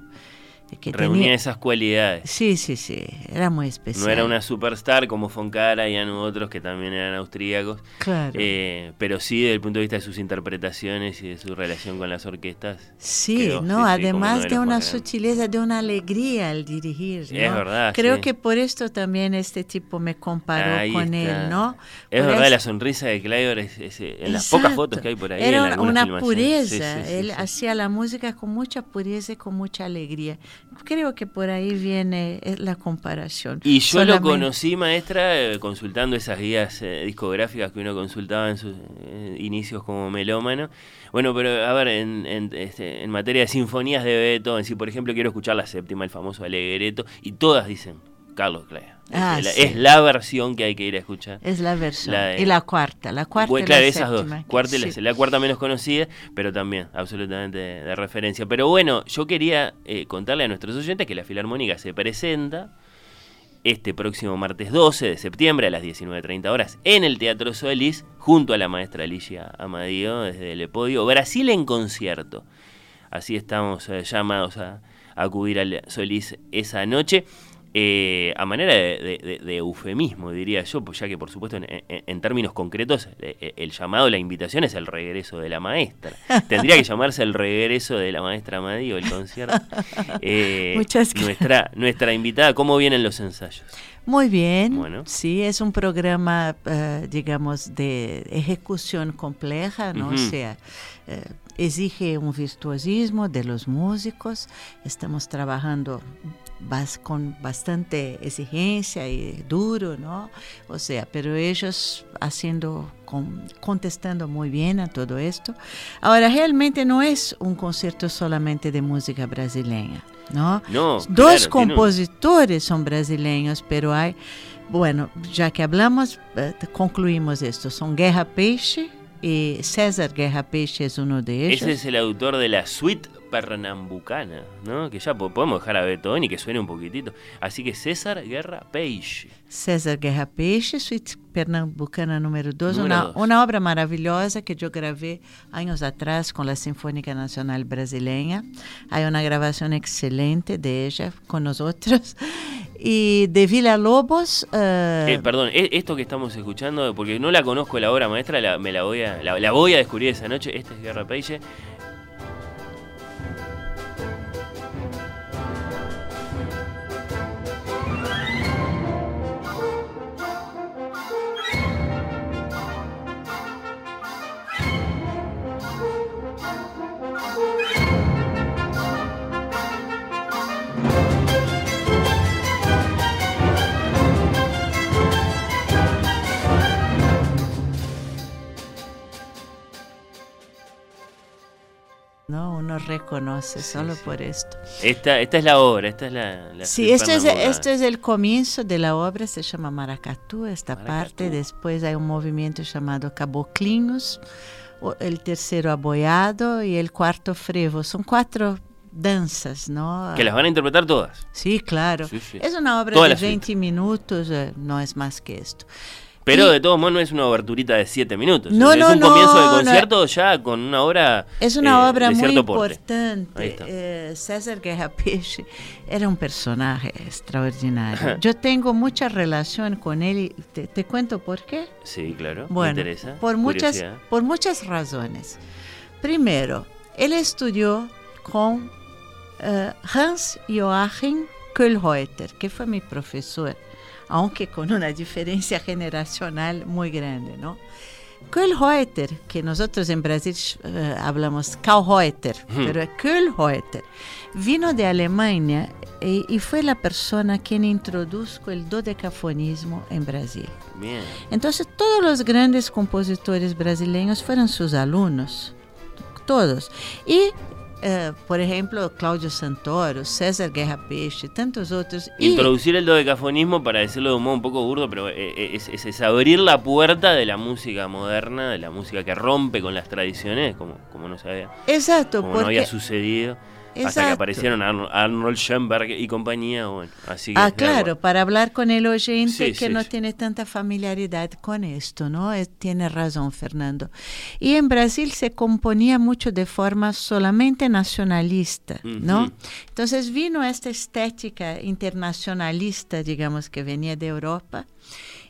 que reunía tenía... esas cualidades. Sí, sí, sí, era muy especial. No era una superstar como Fonkara y otros que también eran austríacos, claro. Eh, pero sí desde el punto de vista de sus interpretaciones y de su relación con las orquestas. Sí, quedó, no, sí, sí, además de, de una sutileza, de una alegría al dirigir. ¿no? Es verdad. Creo sí. que por esto también este tipo me comparó Ahí con está. él, ¿no? Es Por verdad, la sonrisa de Kleiber es, es, eh, en las Exacto. pocas fotos que hay por ahí. Era una pureza. Él hacía la música con mucha pureza y con mucha alegría. Creo que por ahí viene eh, la comparación. Y yo lo conocí, maestra, eh, consultando esas guías eh, discográficas que uno consultaba en sus eh, inicios como melómano. Bueno, pero a ver, en, en, este, en materia de sinfonías de Beethoven, si por ejemplo quiero escuchar la séptima, el famoso Alegreto, y todas dicen Carlos Kleiber. Ah, es, la, sí. es la versión que hay que ir a escuchar. Es la versión. La de- y la cuarta. La cuarta Bueno, claro, la esas séptima. dos. Cuarta la, Sí. la cuarta menos conocida, pero también absolutamente de, de referencia. Pero bueno, yo quería eh, contarle a nuestros oyentes que la Filarmónica se presenta este próximo martes 12 de septiembre a las 19.30 horas en el Teatro Solís, junto a la maestra Alicia Amadío desde el podio Brasil en concierto. Así estamos eh, llamados a, a acudir al Solís esa noche. Eh, a manera de, de- de- eufemismo, diría yo, pues ya que por supuesto en, en- en términos concretos eh, eh, el llamado, la invitación es el regreso de la maestra. Tendría que llamarse el regreso de la maestra Amadío, el concierto. Eh, Muchas gracias. nuestra, nuestra invitada, ¿cómo vienen los ensayos? Muy bien, Bueno. sí, es un programa, eh, digamos, de ejecución compleja, ¿no? Ujú. O sea, eh, exige un virtuosismo de los músicos. Estamos trabajando bas- con bastante exigencia y duro, ¿no? O sea, pero ellos haciendo, con- contestando muy bien a todo esto. Ahora, realmente no es un concierto solamente de música brasileña, ¿no? No, Dos claro, compositores son brasileños, pero hay, bueno, ya que hablamos, eh, concluimos esto. Son Guerra Peixe y César Guerra Peixe es uno de ellos. Ese es el autor de la suite pernambucana, ¿no? Que ya po- podemos dejar a Beethoven y que suene un poquitito. Así que César Guerra Peixe. César Guerra Peixe, Suite Pernambucana número 2, Número una, dos. una obra maravillosa que yo grabé años atrás con la Sinfónica Nacional Brasileña. Hay una grabación excelente de ella con nosotros. Y de Villa Lobos, eh, Eh, perdón, e- esto que estamos escuchando, porque no la conozco la obra maestra, la, me la voy a, la, la voy a descubrir esa noche. Esta es Guerra Peixe. ¿No? uno reconoce Sí, solo sí. por esto. Esta, esta es la obra, esta es la. la Sí, esto es, esto es el comienzo de la obra, se llama Maracatú, esta Maracatú. parte. Después hay un movimiento llamado Caboclinhos, el tercero aboiado y el cuarto frevo. Son cuatro danzas, ¿no? Que las van a interpretar todas. Sí, claro. Sí. Es una obra de la suite. 20 minutos, eh, no es más que esto. Pero Y- de todos modos no es una oberturita de 7 minutos. No, es no, un comienzo de concierto ya con una obra. Es una eh, obra de muy porte. Importante. Eh, César Guerra Peixe era un personaje extraordinario. Yo tengo mucha relación con él y te, te cuento por qué. Sí, claro. me Bueno, interesa. por muchas, curiosidad. por muchas razones. Primero, él estudió con eh, Hans Joachim Kohlreuter, que fue mi profesor, aunque con una diferencia generacional muy grande, ¿no? Kohlreuter, que nosotros en Brasil uh, hablamos Kauhreuter, Hmm. pero es Kohlreuter, vino de Alemania y, y, fue la persona quien introdujo el dodecafonismo en Brasil. Bien. Entonces todos los grandes compositores brasileños fueron sus alumnos, todos. Y Uh, por ejemplo, Claudio Santoro, César Guerra Peixe, tantos otros. Introducir y... el dodecafonismo, para decirlo de un modo un poco burdo, pero es, es, es, abrir la puerta de la música moderna, de la música que rompe con las tradiciones, como, como no sabía. Exacto, como porque... no había sucedido. Exacto. Hasta que aparecieron Arnold, Schoenberg y compañía. Bueno, así que, ah, claro, para hablar con el oyente sí, que sí, no sí. tiene tanta familiaridad con esto, ¿no? Es, tiene razón, Fernando. Y en Brasil se componía mucho de forma solamente nacionalista, Uh -huh. ¿no? Entonces vino esta estética internacionalista, digamos, que venía de Europa.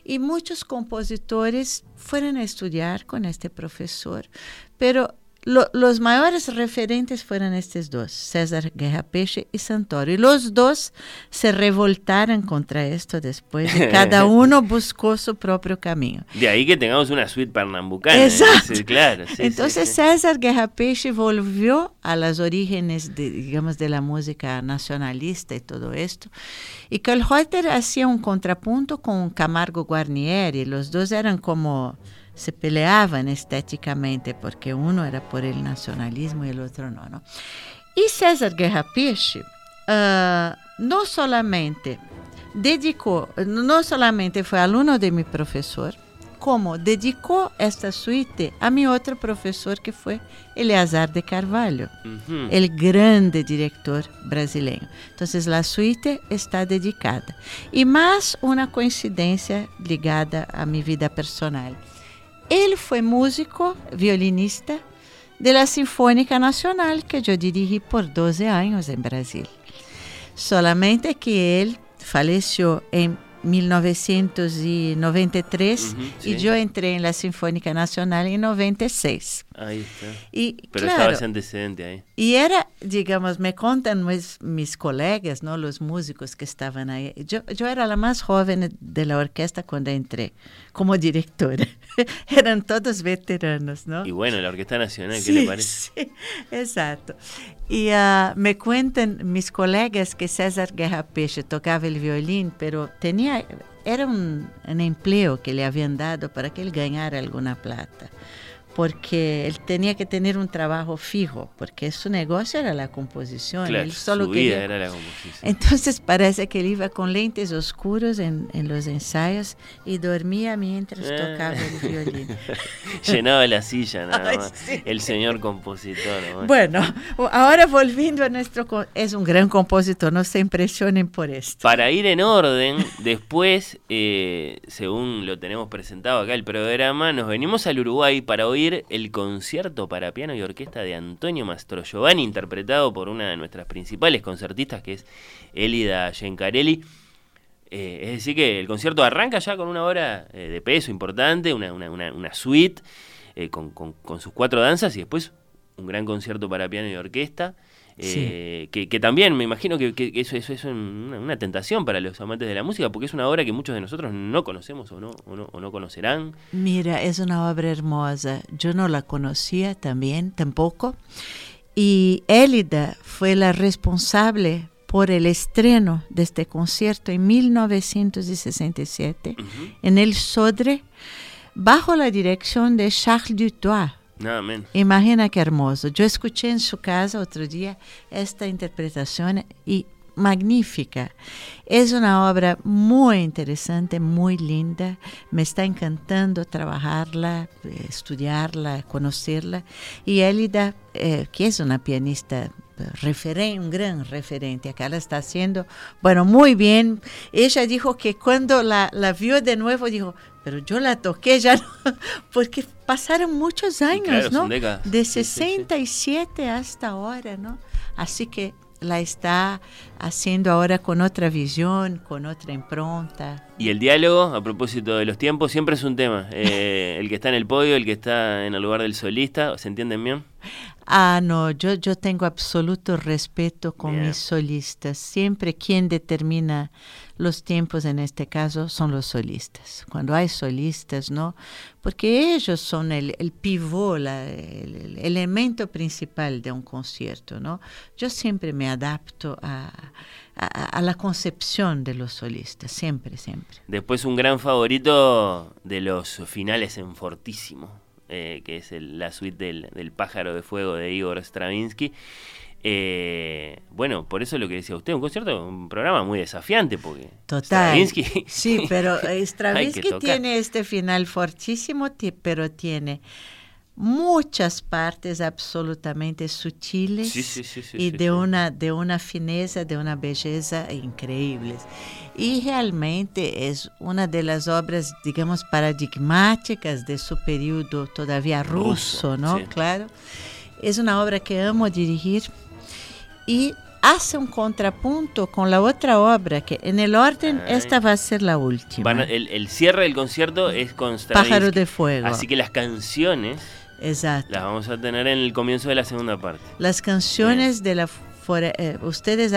Y muchos compositores fueron a estudiar con este profesor, pero lo, los mayores referentes fueron estos dos, César Guerra Peixe y Santoro. Y los dos se revoltaron contra esto después y cada uno buscó su propio camino. De ahí que tengamos una suite pernambucana. Exacto. Sí, claro, sí, Entonces sí, César Guerra Peixe volvió a las orígenes, de, digamos, de la música nacionalista y todo esto. Y Kohlreuter hacía un contrapunto con Camargo Guarnieri. Los dos eran como se peleaban estéticamente porque uno era por el nacionalismo y el otro no. ¿no? Y César Guerra Peixe uh, no solamente dedicó, no solamente fue alumno de mi profesor, como dedicó esta suite a mi otro profesor que fue Eleazar de Carvalho, Uh -huh. el grande director brasileño. Entonces la suite está dedicada. Y más una coincidencia ligada a mi vida personal. Él fue músico, violinista de la Sinfónica Nacional que yo dirigí por 12 años en Brasil. Solamente que él falleció en 1993 Ujú, sí. y yo entré en la Sinfónica Nacional en 96. Ahí está. Y Pero claro, estaba ese antecedente ahí. y era, digamos, me contan mis, mis colegas, ¿no? los músicos que estaban ahí. Yo, yo era la más joven de la orquesta cuando entré como directora. Eran todos veteranos, ¿no? Y bueno, la Orquesta Nacional, ¿qué Sí, le parece? sí, exacto. Y ah, me cuentan mis colegas que César Guerra Peixe tocaba el violín, pero tenía, era un, un empleo que le habían dado para que él ganara alguna plata. Porque él tenía que tener un trabajo fijo, porque su negocio era la composición. Claro, él solo su vida quería era la composición. entonces parece que él iba con lentes oscuros en, en los ensayos y dormía mientras Eh. tocaba el violín. Llenaba la silla nada Ay, más. sí. El señor compositor. ¿no? Bueno, ahora volviendo a nuestro... Es un gran compositor, no se impresionen por esto. Para ir en orden, después, eh, según lo tenemos presentado acá el programa, nos venimos al Uruguay para oír el concierto para piano y orquesta de Antonio Mastro Giovanni, interpretado por una de nuestras principales concertistas, que es Elida Gencarelli. Eh, es decir, que el concierto arranca ya con una hora eh, de peso importante, una, una, una, suite eh, con- con sus cuatro danzas y después un gran concierto para piano y orquesta. Eh, que, que también me imagino que, que eso, eso es una, una tentación para los amantes de la música, porque es una obra que muchos de nosotros no conocemos o no, o no, o no conocerán. Mira, es una obra hermosa. Yo no la conocía también, tampoco. Y Élida fue la responsable por el estreno de este concierto en 1967 Ujú. en el Sodre, bajo la dirección de Charles Dutoit. Imagina qué hermoso. Yo escuché en su casa otro día esta interpretación y magnífica. Es una obra muy interesante, muy linda. Me está encantando trabajarla, eh, estudiarla, conocerla. Y Elida, eh, que es una pianista referen un gran referente, acá la está haciendo, bueno, muy bien. Ella dijo que cuando la, la vio de nuevo, dijo, pero yo la toqué ya, no", porque pasaron muchos años, claro, ¿no? De Sí, sí, sí. 67 hasta ahora, ¿no? Así que la está haciendo ahora con otra visión, con otra impronta. Y el diálogo, a propósito de los tiempos, siempre es un tema. Eh, el que está en el podio, el que está en el lugar del solista, ¿se entienden bien? Ah, no, yo, yo tengo absoluto respeto con Bien. mis solistas. Siempre quien determina los tiempos en este caso son los solistas. Cuando hay solistas, ¿no? Porque ellos son el, el pivot, la- el, el elemento principal de un concierto, ¿no? Yo siempre me adapto a, a, a la concepción de los solistas, siempre, siempre. Después un gran favorito de los finales en Fortísimo, eh, que es el- la suite del, del Pájaro de Fuego de Igor Stravinsky. Eh, bueno, por eso lo que decía usted, un concierto, un programa muy desafiante, porque Total. Stravinsky Sí, pero eh, Stravinsky tiene este final fortísimo, pero tiene muchas partes absolutamente sutiles Sí, sí, sí, sí, y de una de una fineza, de una belleza increíbles. Y realmente es una de las obras, digamos, paradigmáticas de su periodo todavía ruso, Ruso, ¿no? Claro. Es una obra que amo dirigir y hace un contrapunto con la otra obra que en el orden Ay. esta va a ser la última. van a- el, el cierre del concierto es con. Pájaro de fuego. Así que las canciones Exacto. las vamos a tener en el comienzo de la segunda parte. Las canciones de la eh, ustedes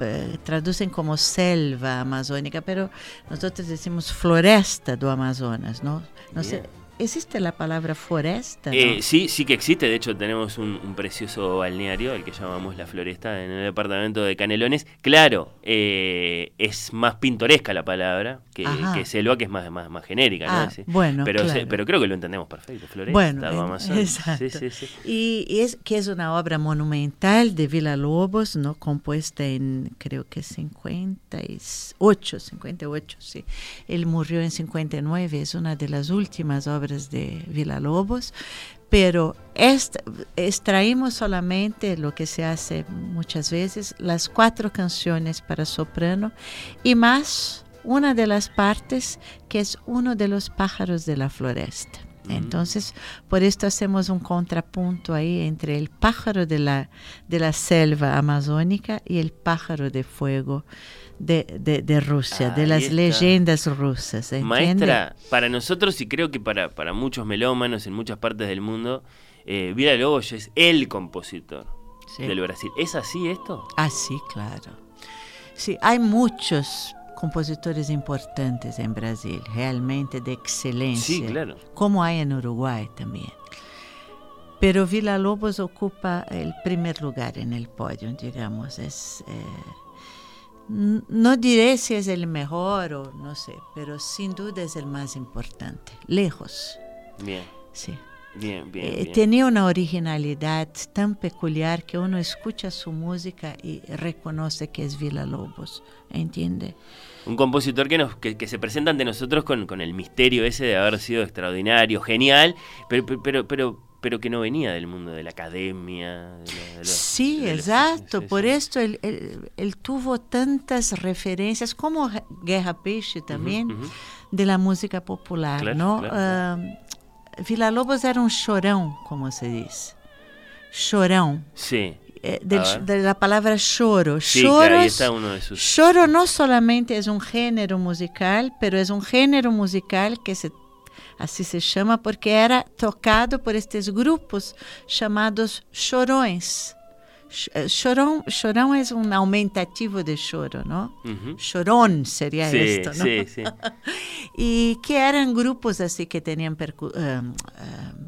eh, traducen como selva amazónica, pero nosotros decimos floresta do Amazonas, ¿no? No sé, Bien. ¿Existe la palabra floresta? no? Eh, sí, sí que existe. De hecho, tenemos un, un precioso balneario, el que llamamos La Floresta, en el departamento de Canelones. Claro, eh, es más pintoresca la palabra que, que selva, que es más, más, más genérica, ¿no? Ah, Sí. bueno, pero, se- claro. pero creo que lo entendemos perfecto. Floresta, Bueno, en- exacto. Sí, sí. Y, y es que es una obra monumental de Villa Lobos, ¿no? compuesta en creo que 58, 58, sí. Él murió en 59, es una de las últimas obras de Villa Lobos, pero extraímos solamente lo que se hace muchas veces, las cuatro canciones para soprano y más una de las partes que es uno de los pájaros de la floresta. Entonces, por esto hacemos un contrapunto ahí entre el pájaro de la, de la selva amazónica y el pájaro de fuego de, de, de Rusia, de las está. leyendas rusas. ¿entiende? Maestra, para nosotros y creo que para, para muchos melómanos en muchas partes del mundo, eh, Vila Lobos es el compositor Sí. del Brasil. ¿Es así esto? Ah, sí, claro. Sí, hay muchos compositores importantes en Brasil, realmente de excelencia. Sí, claro. Como hay en Uruguay también. Pero Villa Lobos ocupa el primer lugar en el podio, digamos. Es, eh, no diré si es el mejor o no sé, pero sin duda es el más importante. Lejos, Bien, sí. bien, bien. Eh, bien. tenía una originalidad tan peculiar que uno escucha su música y reconoce que es Villa Lobos, ¿entiende? Un compositor que, nos, que, que se presenta ante nosotros con, con el misterio ese de haber sido extraordinario, genial, pero, pero, pero, pero, que no venía del mundo de la academia. de lo- Sí, de exacto. Por esto él, él- él tuvo tantas referencias, como Guerra Peixe también, de la música popular, Claro, ¿no? claro, Ah, Villa Lobos era un chorão, como se dice. Chorão. Sí, del- A ver. de la palabra choro. sí, claro, ahí Choros está uno de sus... Choro no solamente es un género musical, pero es un género musical que se, así se llama porque era tocado por estos grupos llamados chorões. Ch- eh, Chorão, chorão es un aumentativo de choro, ¿no? Ujú. Chorón sería Sí, esto, ¿no? sí, sí. y que eran grupos así que tenían percu- em, em, ins- eh,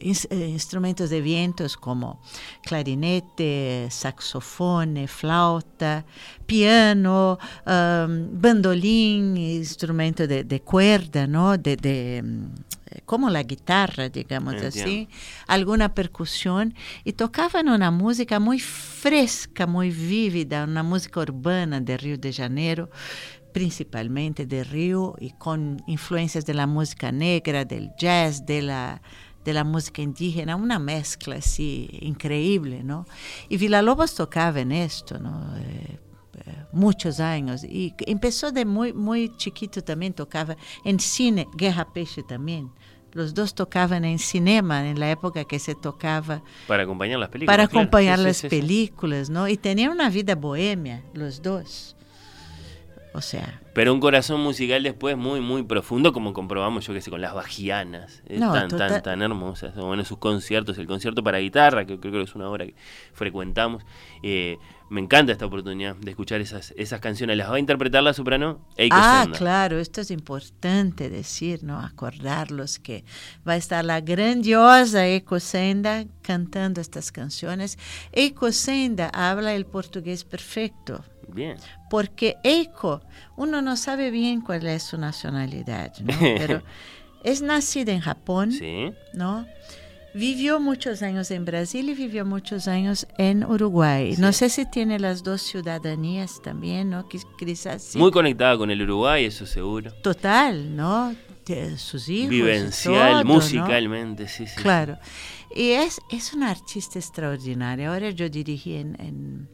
instrumentos de vientos como clarinete, saxofone, flauta, piano, em, bandolín, instrumento de, de cuerda, ¿no? De, de, em, como la guitarra, digamos Entiendo. así, alguna percusión, y tocaban una música muy fresca, muy vívida, una música urbana de Río de Janeiro, principalmente de Río, y con influencias de la música negra, del jazz, de la, de la música indígena, una mezcla así increíble, ¿no? Y Villalobos tocaba en esto, ¿no? Eh, eh, muchos años y empezó de muy muy chiquito también tocaba en cine Guerra Peixe también los dos tocaban en cinema en la época que se tocaba Para acompañar las películas. para acompañar sí, las sí, sí. películas, ¿no? Y tenían una vida bohemia, los dos. O sea. Pero un corazón musical después muy, muy profundo, como comprobamos yo que sé, con las bajianas. tan, tan, tan hermosas. Bueno, sus conciertos, el concierto para guitarra, que creo que es una obra que frecuentamos. Eh, me encanta esta oportunidad de escuchar esas, esas canciones. ¿Las va a interpretar la soprano Eiko Ah, claro, esto es importante decir, ¿no? Acordarlos que va a estar la grandiosa Eiko Senda cantando estas canciones. Eiko Senda habla el portugués perfecto. Bien. Porque Eiko, uno no sabe bien cuál es su nacionalidad, ¿no? Pero es nacida en Japón, sí. ¿no? Vivió muchos años en Brasil y vivió muchos años en Uruguay. No sé si tiene las dos ciudadanías también, ¿no? Quizás Muy conectada con el Uruguay, eso seguro. Total, ¿no? sus hijos. Vivencial, musicalmente, sí, sí. Claro. Y es, es una artista extraordinaria. Ahora yo dirigí en,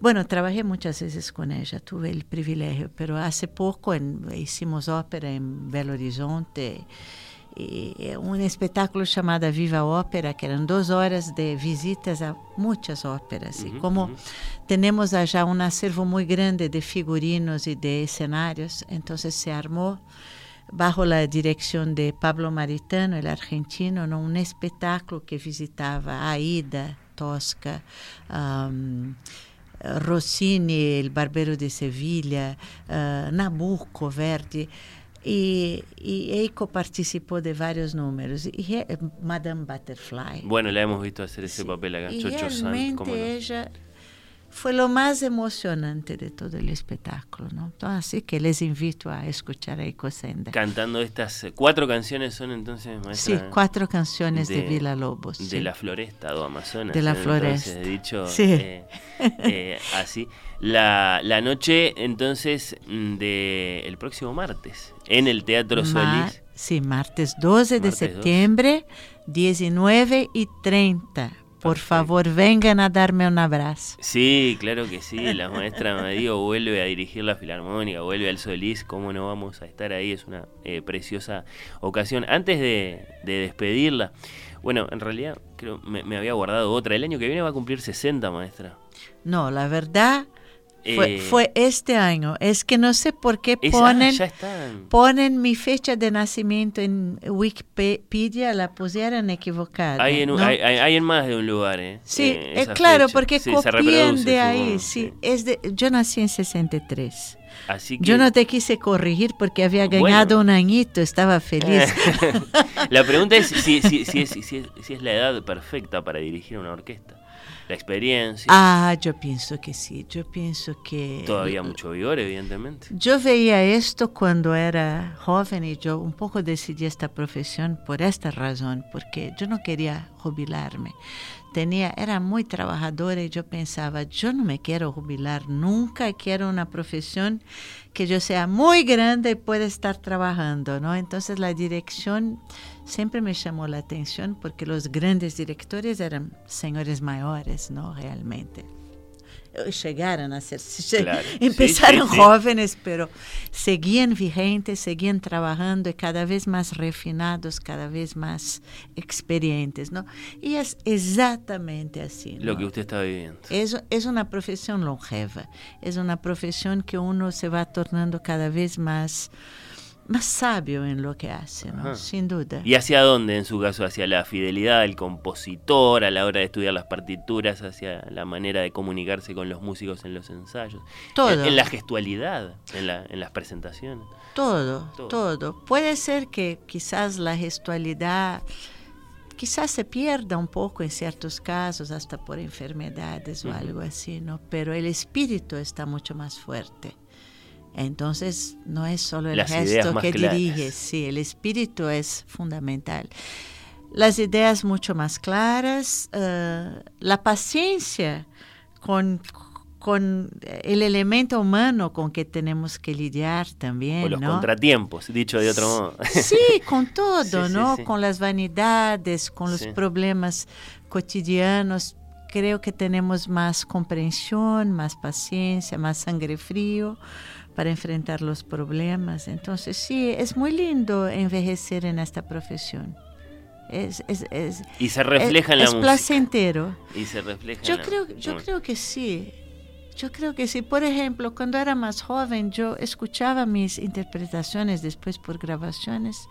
Bueno, trabajé muchas veces con ella, tuve el privilegio, pero hace poco hicimos ópera en Belo Horizonte um espetáculo chamado Viva Ópera, que eram duas horas de visitas a muitas óperas. Uhum, e como uhum. temos já um acervo muito grande de figurinos e de cenários, então se armou bajo a direção de Pablo Maritano, el argentino, um espetáculo que visitava Aida, Tosca, um, Rossini, El Barbero de Sevilla, uh, Nabucco, Verdi. Y, y, Eiko participó de varios números. Y Madame Butterfly. Bueno, la hemos visto hacer ese sí. papel acá. Y Chocho realmente no? ella fue lo más emocionante de todo el espectáculo, ¿no? Así que les invito a escuchar a Eiko Sender. Cantando estas cuatro canciones son entonces, maestra, Sí, cuatro canciones de, de Vila Lobos. De sí. la floresta do Amazonas. De la floresta. dicho sí. eh, eh, así. La, la noche entonces de el próximo martes en el Teatro Ma Solís. Sí, martes 12 de septiembre, 19 y 30 por favor, vengan a darme un abrazo. Sí, claro que sí. La maestra Amadío vuelve a dirigir la Filarmónica, vuelve al Solís. ¿Cómo no vamos a estar ahí? Es una eh, preciosa ocasión. Antes de, despedirla, bueno, en realidad creo me, me había guardado otra. El año que viene va a cumplir 60, maestra. No, la verdad eh, fue, este año. Es que no sé por qué ponen, ponen mi fecha de nacimiento en Wikipedia, la pusieron equivocada. Hay en, hay, en más de un lugar, ¿eh? Sí, eh, claro, porque copian de ahí. Sí, Es de, yo nací en 63. Así Yo no te quise corregir porque había ganado un añito, estaba feliz. la pregunta es si, si, si, es, si es la edad perfecta para dirigir una orquesta la experiencia. Ah, yo pienso que sí, yo pienso que... Todavía mucho vigor, evidentemente. Yo veía esto cuando era joven y yo un poco decidí esta profesión por esta razón, porque yo no quería jubilarme. Tenía, era muy trabajadora y yo pensaba, yo no me quiero jubilar nunca, quiero una profesión que yo sea muy grande y pueda estar trabajando, ¿no? Entonces la dirección siempre me llamó la atención porque los grandes directores eran señores mayores, ¿no? Realmente. Llegaron a ser, empezaron jóvenes, pero seguían vigentes, seguían trabajando y cada vez más refinados, cada vez más experientes, ¿no? Y es exactamente así. Lo que usted está viviendo. Es, es una profesión longeva, es una profesión que uno se va tornando cada vez más más sabio en lo que hace, sin duda. ¿Y hacia dónde en su caso? ¿Hacia la fidelidad del compositor a la hora de estudiar las partituras? ¿Hacia la manera de comunicarse con los músicos en los ensayos? Todo. En, la gestualidad, en, la, en las presentaciones. Todo, todo, Puede ser que quizás la gestualidad quizás se pierda un poco en ciertos casos, hasta por enfermedades o algo así, ¿no? Pero el espíritu está mucho más fuerte. Entonces, no es solo el gesto que dirige, sí, el espíritu es fundamental. Las ideas mucho más claras, uh, la paciencia con, con el elemento humano con que tenemos que lidiar también. O los ¿no? contratiempos, dicho de otro modo. Sí, con todo, ¿no? Sí, sí. Con las vanidades, con los problemas cotidianos. Creo que tenemos más comprensión, más paciencia, más sangre frío para enfrentar los problemas. Entonces, sí, es muy lindo envejecer en esta profesión. Es, es, es, y se refleja en la es placentero. Y se refleja yo en creo, la... Yo creo que sí. Yo creo que sí. Por ejemplo, cuando era más joven, yo escuchaba mis interpretaciones después por grabaciones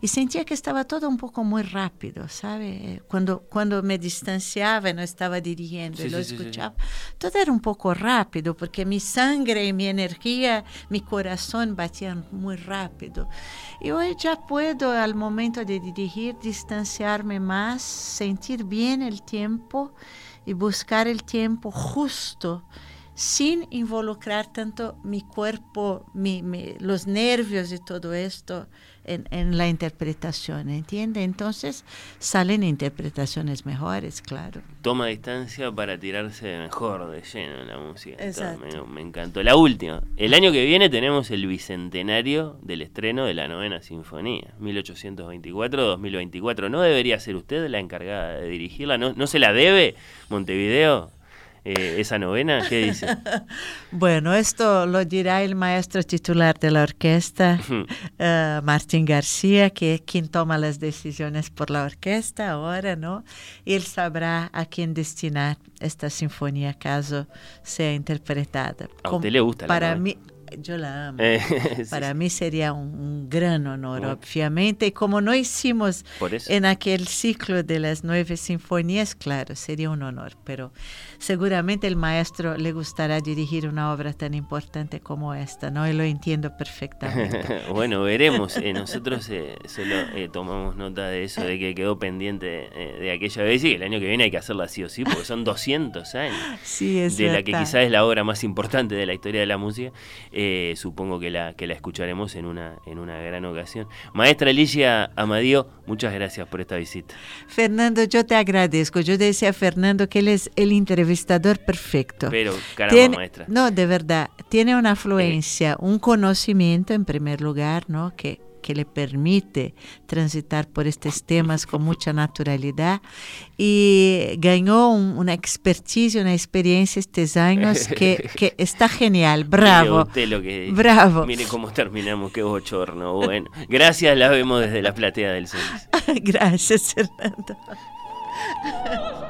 y sentía que estaba todo un poco muy rápido, ¿sabe? Cuando, cuando me distanciaba y no estaba dirigiendo Sí, y lo sí, sí, sí. escuchaba, todo era un poco rápido porque mi sangre y mi energía, mi corazón batían muy rápido. Y hoy ya puedo al momento de dirigir distanciarme más, sentir bien el tiempo y buscar el tiempo justo sin involucrar tanto mi cuerpo, mi- mi- los nervios y todo esto en, en la interpretación, ¿entiende? Entonces salen interpretaciones mejores, claro. Toma distancia para tirarse mejor de lleno en la música. Exacto. Me, me encantó. La última. El año que viene tenemos el bicentenario del estreno de la novena sinfonía, 1824-2024. ¿No debería ser usted la encargada de dirigirla? ¿No, no se la debe Montevideo? Eh, esa novena, ¿qué dice? Bueno, esto lo dirá el maestro titular de la orquesta, eh, Martín García, que es quien toma las decisiones por la orquesta ahora, ¿no? Y él sabrá a quién destinar esta sinfonía caso sea interpretada. ¿A le gusta la Para novena? mí, yo la amo. Eh, sí, Para mí sería un, un gran honor, obviamente. Y como no hicimos en aquel ciclo de las nueve sinfonías, claro, sería un honor. Pero seguramente el maestro le gustará dirigir una obra tan importante como esta, ¿no? Y lo entiendo perfectamente. bueno, veremos. Eh, nosotros eh, solo eh, tomamos nota de eso, de que quedó pendiente eh, de aquella vez y el año que viene hay que hacerla sí o sí, porque son 200 años. sí, es de la que verdad. quizás es la obra más importante de la historia de la música. Eh, supongo que la, que la escucharemos en una, en una gran ocasión. Maestra Alicia Amadío, muchas gracias por esta visita. Fernando, yo te agradezco. Yo decía a Fernando que él es el entrevistador perfecto. Pero, caramba, Tiene- maestra. No, de verdad, tiene una afluencia, un conocimiento en primer lugar, ¿no? Que, que le permite transitar por estos temas con mucha naturalidad y ganó un- una expertise, una experiencia estos años que, que está genial, bravo, usted lo que bravo. Mire cómo terminamos, qué bochorno. Bueno, gracias, la vemos desde la platea del Celis. Gracias, Fernando.